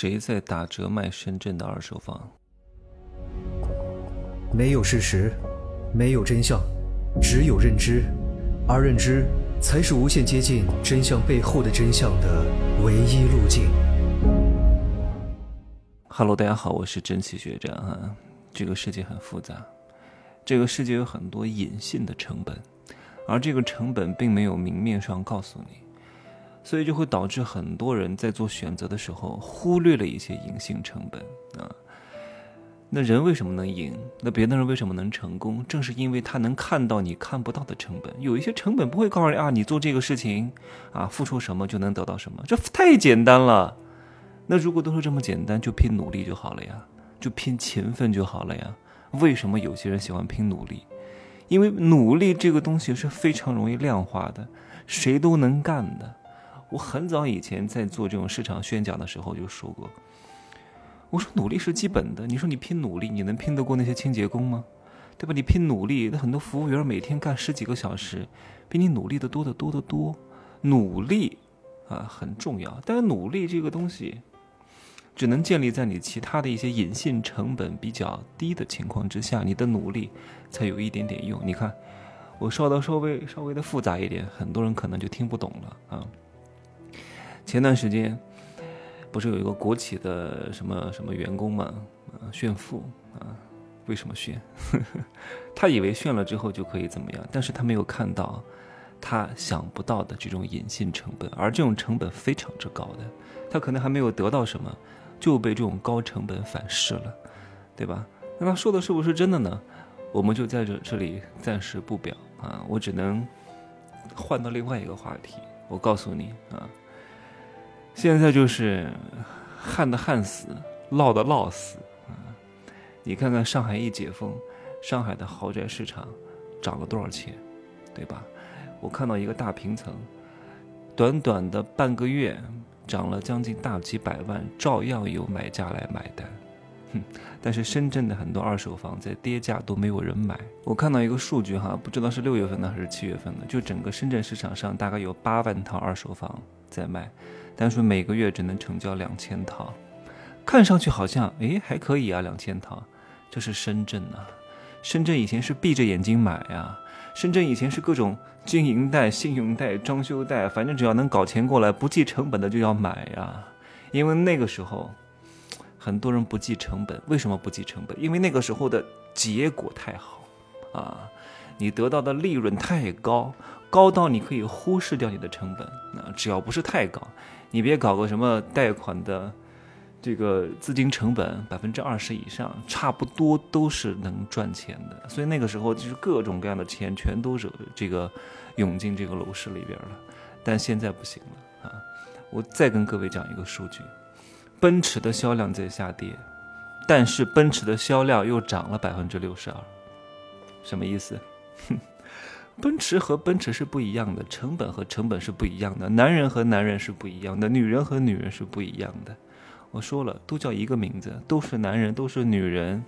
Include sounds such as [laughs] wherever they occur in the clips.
谁在打折卖深圳的二手房？没有事实，没有真相，只有认知，而认知才是无限接近真相背后的真相的唯一路径。Hello，大家好，我是真奇学长啊。这个世界很复杂，这个世界有很多隐性的成本，而这个成本并没有明面上告诉你。所以就会导致很多人在做选择的时候忽略了一些隐性成本啊。那人为什么能赢？那别的人为什么能成功？正是因为他能看到你看不到的成本。有一些成本不会告诉你啊，你做这个事情啊，付出什么就能得到什么，这太简单了。那如果都是这么简单，就拼努力就好了呀，就拼勤奋就好了呀。为什么有些人喜欢拼努力？因为努力这个东西是非常容易量化的，谁都能干的。我很早以前在做这种市场宣讲的时候就说过，我说努力是基本的。你说你拼努力，你能拼得过那些清洁工吗？对吧？你拼努力，那很多服务员每天干十几个小时，比你努力的多得多得多。努力啊很重要，但是努力这个东西，只能建立在你其他的一些隐性成本比较低的情况之下，你的努力才有一点点用。你看，我说的稍微稍微的复杂一点，很多人可能就听不懂了啊。前段时间，不是有一个国企的什么什么员工嘛，啊，炫富啊？为什么炫？[laughs] 他以为炫了之后就可以怎么样？但是他没有看到他想不到的这种隐性成本，而这种成本非常之高的，他可能还没有得到什么，就被这种高成本反噬了，对吧？那他说的是不是真的呢？我们就在这这里暂时不表啊，我只能换到另外一个话题。我告诉你啊。现在就是旱的旱死，涝的涝死啊！你看看上海一解封，上海的豪宅市场涨了多少钱，对吧？我看到一个大平层，短短的半个月涨了将近大几百万，照样有买家来买单。哼！但是深圳的很多二手房在跌价都没有人买。我看到一个数据哈，不知道是六月份的还是七月份的，就整个深圳市场上大概有八万套二手房在卖。但是每个月只能成交两千套，看上去好像哎还可以啊，两千套，这是深圳呐。深圳以前是闭着眼睛买啊，深圳以前是各种经营贷、信用贷、装修贷，反正只要能搞钱过来，不计成本的就要买呀。因为那个时候很多人不计成本，为什么不计成本？因为那个时候的结果太好啊，你得到的利润太高，高到你可以忽视掉你的成本，那只要不是太高。你别搞个什么贷款的，这个资金成本百分之二十以上，差不多都是能赚钱的。所以那个时候就是各种各样的钱全都是这个涌进这个楼市里边了。但现在不行了啊！我再跟各位讲一个数据：奔驰的销量在下跌，但是奔驰的销量又涨了百分之六十二，什么意思？哼。奔驰和奔驰是不一样的，成本和成本是不一样的，男人和男人是不一样的，女人和女人是不一样的。我说了，都叫一个名字，都是男人，都是女人，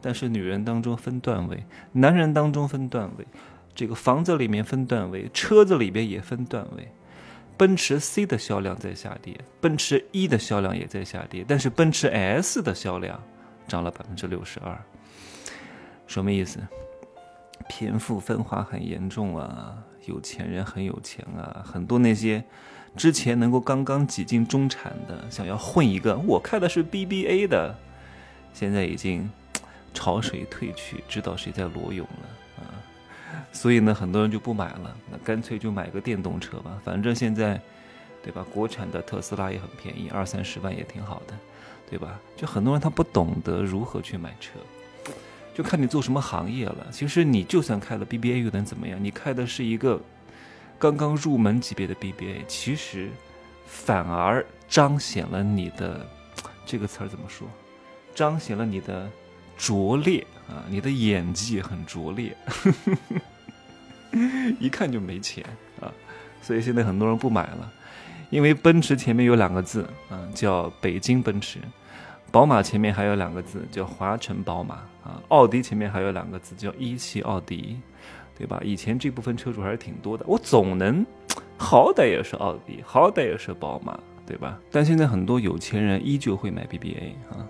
但是女人当中分段位，男人当中分段位，这个房子里面分段位，车子里边也分段位。奔驰 C 的销量在下跌，奔驰 E 的销量也在下跌，但是奔驰 S 的销量涨了百分之六十二，什么意思？贫富分化很严重啊，有钱人很有钱啊，很多那些之前能够刚刚挤进中产的，想要混一个我开的是 BBA 的，现在已经潮水退去，知道谁在裸泳了啊。所以呢，很多人就不买了，那干脆就买个电动车吧，反正现在对吧？国产的特斯拉也很便宜，二三十万也挺好的，对吧？就很多人他不懂得如何去买车。就看你做什么行业了。其实你就算开了 BBA 又能怎么样？你开的是一个刚刚入门级别的 BBA，其实反而彰显了你的这个词儿怎么说？彰显了你的拙劣啊！你的演技很拙劣，[laughs] 一看就没钱啊！所以现在很多人不买了，因为奔驰前面有两个字啊，叫北京奔驰。宝马前面还有两个字叫华晨宝马啊，奥迪前面还有两个字叫一汽奥迪，对吧？以前这部分车主还是挺多的，我总能，好歹也是奥迪，好歹也是宝马，对吧？但现在很多有钱人依旧会买 BBA 啊，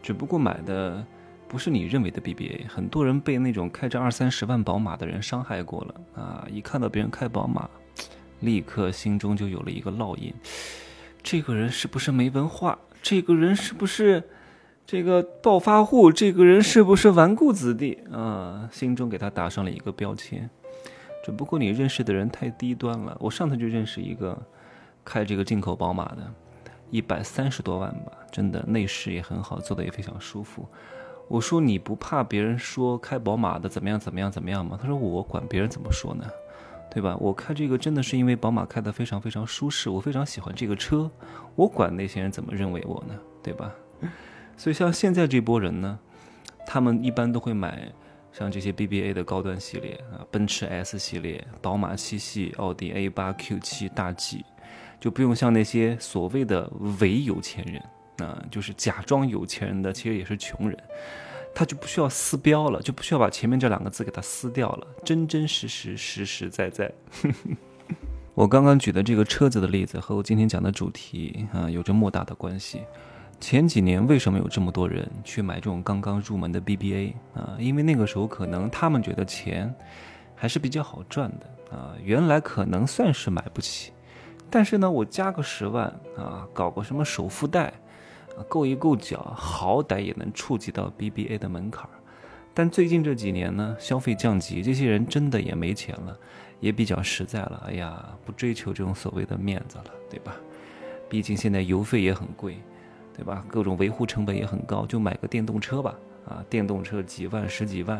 只不过买的不是你认为的 BBA。很多人被那种开着二三十万宝马的人伤害过了啊，一看到别人开宝马，立刻心中就有了一个烙印：这个人是不是没文化？这个人是不是这个暴发户？这个人是不是纨绔子弟啊？心中给他打上了一个标签。只不过你认识的人太低端了。我上次就认识一个开这个进口宝马的，一百三十多万吧，真的内饰也很好，坐的也非常舒服。我说你不怕别人说开宝马的怎么样怎么样怎么样吗？他说我管别人怎么说呢，对吧？我开这个真的是因为宝马开的非常非常舒适，我非常喜欢这个车，我管那些人怎么认为我呢，对吧？所以像现在这波人呢，他们一般都会买。像这些 BBA 的高端系列啊，奔驰 S 系列、宝马七系、奥迪 A 八、Q 七、大 G，就不用像那些所谓的伪有钱人啊，就是假装有钱人的，其实也是穷人，他就不需要撕标了，就不需要把前面这两个字给它撕掉了，真真实实、实实在在。[laughs] 我刚刚举的这个车子的例子和我今天讲的主题啊，有着莫大的关系。前几年为什么有这么多人去买这种刚刚入门的 BBA 啊？因为那个时候可能他们觉得钱还是比较好赚的啊。原来可能算是买不起，但是呢，我加个十万啊，搞个什么首付贷，够一够脚，好歹也能触及到 BBA 的门槛。但最近这几年呢，消费降级，这些人真的也没钱了，也比较实在了。哎呀，不追求这种所谓的面子了，对吧？毕竟现在油费也很贵。对吧？各种维护成本也很高，就买个电动车吧。啊，电动车几万、十几万，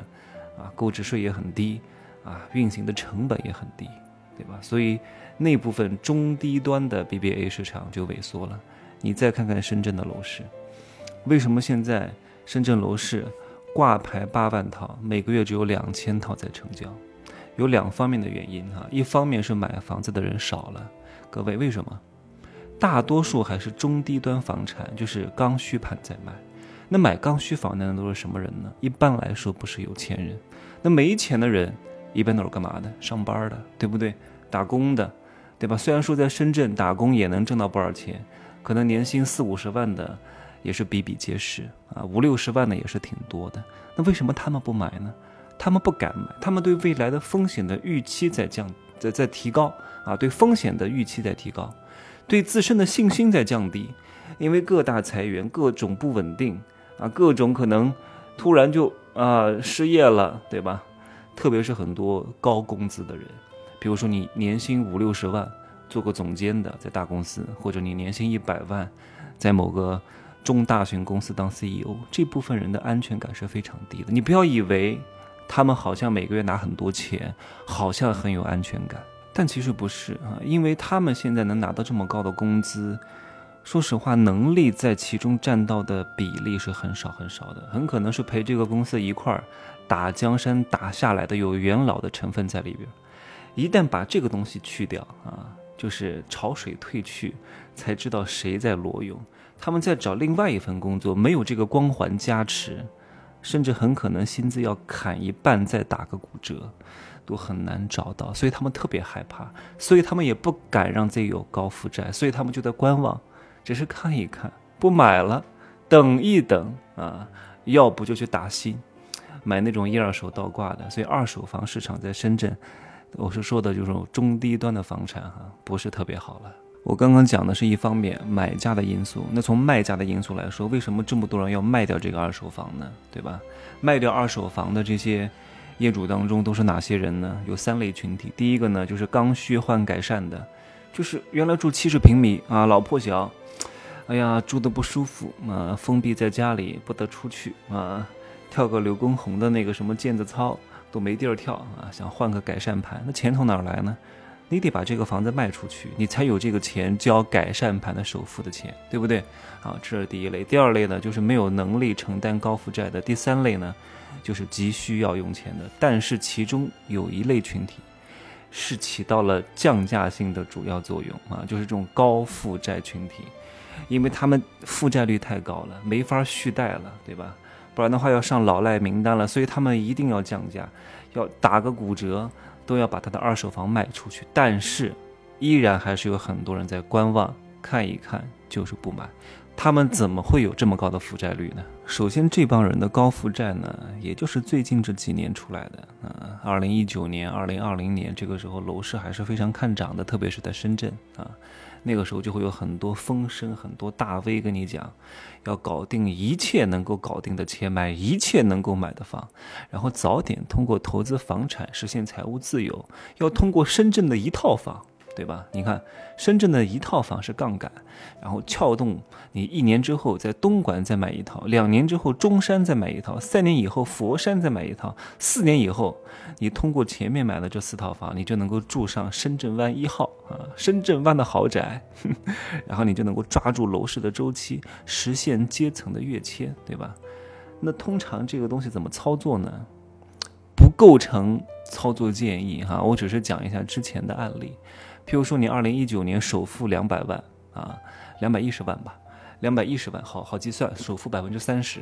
啊，购置税也很低，啊，运行的成本也很低，对吧？所以那部分中低端的 BBA 市场就萎缩了。你再看看深圳的楼市，为什么现在深圳楼市挂牌八万套，每个月只有两千套在成交？有两方面的原因哈，一方面是买房子的人少了。各位，为什么？大多数还是中低端房产，就是刚需盘在卖。那买刚需房的都是什么人呢？一般来说不是有钱人。那没钱的人，一般都是干嘛的？上班的，对不对？打工的，对吧？虽然说在深圳打工也能挣到不少钱，可能年薪四五十万的也是比比皆是啊，五六十万的也是挺多的。那为什么他们不买呢？他们不敢买，他们对未来的风险的预期在降，在在提高啊，对风险的预期在提高。对自身的信心在降低，因为各大裁员，各种不稳定啊，各种可能突然就啊失业了，对吧？特别是很多高工资的人，比如说你年薪五六十万，做过总监的在大公司，或者你年薪一百万，在某个中大型公司当 CEO，这部分人的安全感是非常低的。你不要以为他们好像每个月拿很多钱，好像很有安全感。但其实不是啊，因为他们现在能拿到这么高的工资，说实话，能力在其中占到的比例是很少很少的，很可能是陪这个公司一块儿打江山打下来的，有元老的成分在里边。一旦把这个东西去掉啊，就是潮水退去，才知道谁在裸泳。他们在找另外一份工作，没有这个光环加持，甚至很可能薪资要砍一半，再打个骨折。都很难找到，所以他们特别害怕，所以他们也不敢让自己有高负债，所以他们就在观望，只是看一看，不买了，等一等啊，要不就去打新，买那种一二手倒挂的。所以二手房市场在深圳，我是说的就是中低端的房产哈，不是特别好了。我刚刚讲的是一方面买家的因素，那从卖家的因素来说，为什么这么多人要卖掉这个二手房呢？对吧？卖掉二手房的这些。业主当中都是哪些人呢？有三类群体。第一个呢，就是刚需换改善的，就是原来住七十平米啊，老破小，哎呀，住的不舒服啊，封闭在家里不得出去啊，跳个刘畊宏的那个什么毽子操都没地儿跳啊，想换个改善盘，那钱从哪儿来呢？你得把这个房子卖出去，你才有这个钱交改善盘的首付的钱，对不对？啊，这是第一类。第二类呢，就是没有能力承担高负债的。第三类呢？就是急需要用钱的，但是其中有一类群体是起到了降价性的主要作用啊，就是这种高负债群体，因为他们负债率太高了，没法续贷了，对吧？不然的话要上老赖名单了，所以他们一定要降价，要打个骨折都要把他的二手房卖出去。但是依然还是有很多人在观望看一看就是不买。他们怎么会有这么高的负债率呢？首先，这帮人的高负债呢，也就是最近这几年出来的。啊，二零一九年、二零二零年这个时候楼市还是非常看涨的，特别是在深圳啊，那个时候就会有很多风声，很多大 V 跟你讲，要搞定一切能够搞定的钱，买一切能够买的房，然后早点通过投资房产实现财务自由，要通过深圳的一套房。对吧？你看，深圳的一套房是杠杆，然后撬动你一年之后在东莞再买一套，两年之后中山再买一套，三年以后佛山再买一套，四年以后你通过前面买的这四套房，你就能够住上深圳湾一号啊，深圳湾的豪宅，[laughs] 然后你就能够抓住楼市的周期，实现阶层的跃迁，对吧？那通常这个东西怎么操作呢？不构成操作建议哈，我只是讲一下之前的案例。譬如说，你二零一九年首付两百万啊，两百一十万吧，两百一十万，好好计算，首付百分之三十，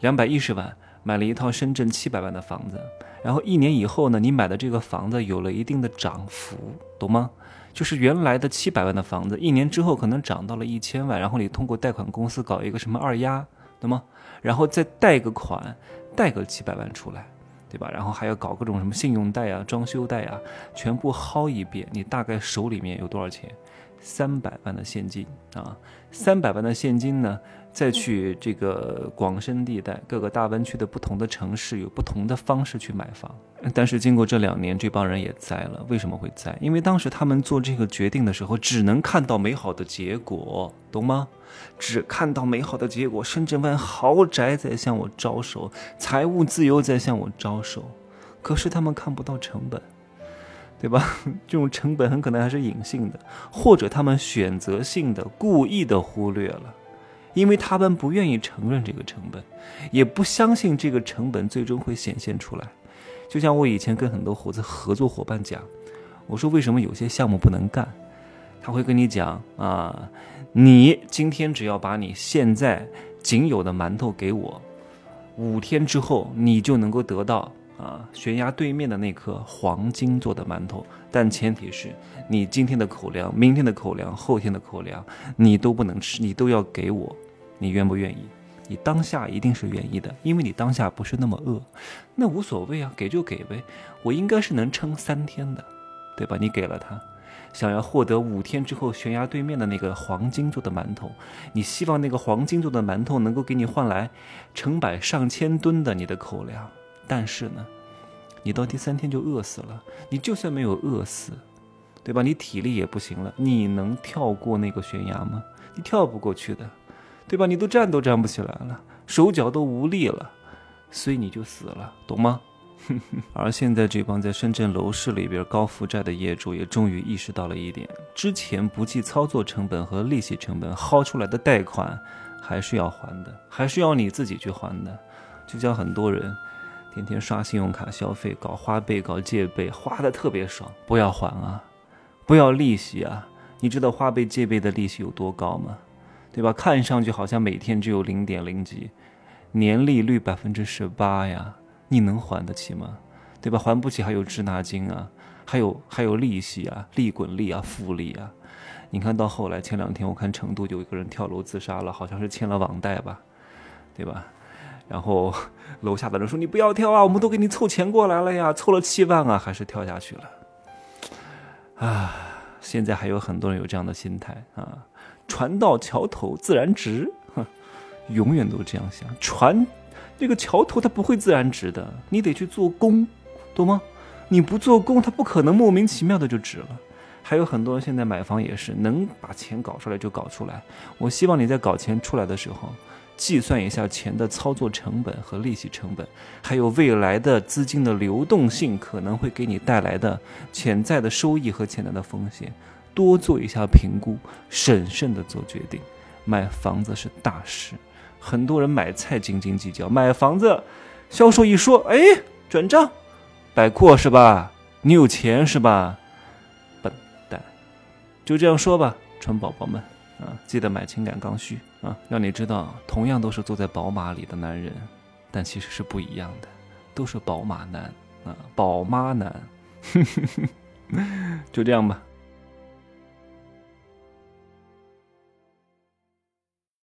两百一十万买了一套深圳七百万的房子，然后一年以后呢，你买的这个房子有了一定的涨幅，懂吗？就是原来的七百万的房子，一年之后可能涨到了一千万，然后你通过贷款公司搞一个什么二押，懂吗？然后再贷个款，贷个几百万出来。对吧？然后还要搞各种什么信用贷啊、装修贷啊，全部薅一遍。你大概手里面有多少钱？三百万的现金啊！三百万的现金呢？再去这个广深地带各个大湾区的不同的城市，有不同的方式去买房。但是经过这两年，这帮人也栽了。为什么会栽？因为当时他们做这个决定的时候，只能看到美好的结果，懂吗？只看到美好的结果，深圳湾豪宅在向我招手，财务自由在向我招手。可是他们看不到成本，对吧？[laughs] 这种成本很可能还是隐性的，或者他们选择性的、故意的忽略了。因为他们不愿意承认这个成本，也不相信这个成本最终会显现出来。就像我以前跟很多伙子合作伙伴讲，我说为什么有些项目不能干？他会跟你讲啊，你今天只要把你现在仅有的馒头给我，五天之后你就能够得到啊悬崖对面的那颗黄金做的馒头。但前提是你今天的口粮、明天的口粮、后天的口粮你都不能吃，你都要给我。你愿不愿意？你当下一定是愿意的，因为你当下不是那么饿，那无所谓啊，给就给呗。我应该是能撑三天的，对吧？你给了他，想要获得五天之后悬崖对面的那个黄金做的馒头，你希望那个黄金做的馒头能够给你换来成百上千吨的你的口粮，但是呢，你到第三天就饿死了。你就算没有饿死，对吧？你体力也不行了，你能跳过那个悬崖吗？你跳不过去的。对吧？你都站都站不起来了，手脚都无力了，所以你就死了，懂吗？[laughs] 而现在这帮在深圳楼市里边高负债的业主也终于意识到了一点：之前不计操作成本和利息成本薅出来的贷款还是要还的，还是要你自己去还的。就像很多人天天刷信用卡消费，搞花呗、搞借呗，花的特别爽，不要还啊，不要利息啊！你知道花呗、借呗的利息有多高吗？对吧？看上去好像每天只有零点零几，年利率百分之十八呀，你能还得起吗？对吧？还不起还有滞纳金啊，还有还有利息啊，利滚利啊，复利啊。你看到后来前两天我看成都有一个人跳楼自杀了，好像是欠了网贷吧，对吧？然后 [laughs] 楼下的人说你不要跳啊，我们都给你凑钱过来了呀，凑了七万啊，还是跳下去了。啊，现在还有很多人有这样的心态啊。船到桥头自然直，哼，[laughs] 永远都这样想。船，这个桥头它不会自然直的，你得去做工，懂吗？你不做工，它不可能莫名其妙的就直了。还有很多人现在买房也是，能把钱搞出来就搞出来。我希望你在搞钱出来的时候，计算一下钱的操作成本和利息成本，还有未来的资金的流动性可能会给你带来的潜在的收益和潜在的风险。多做一下评估，审慎的做决定。买房子是大事，很多人买菜斤斤计较，买房子，销售一说，哎，转账，摆阔是吧？你有钱是吧？笨蛋，就这样说吧，纯宝宝们啊，记得买情感刚需啊，让你知道，同样都是坐在宝马里的男人，但其实是不一样的，都是宝马男啊，宝妈男，[laughs] 就这样吧。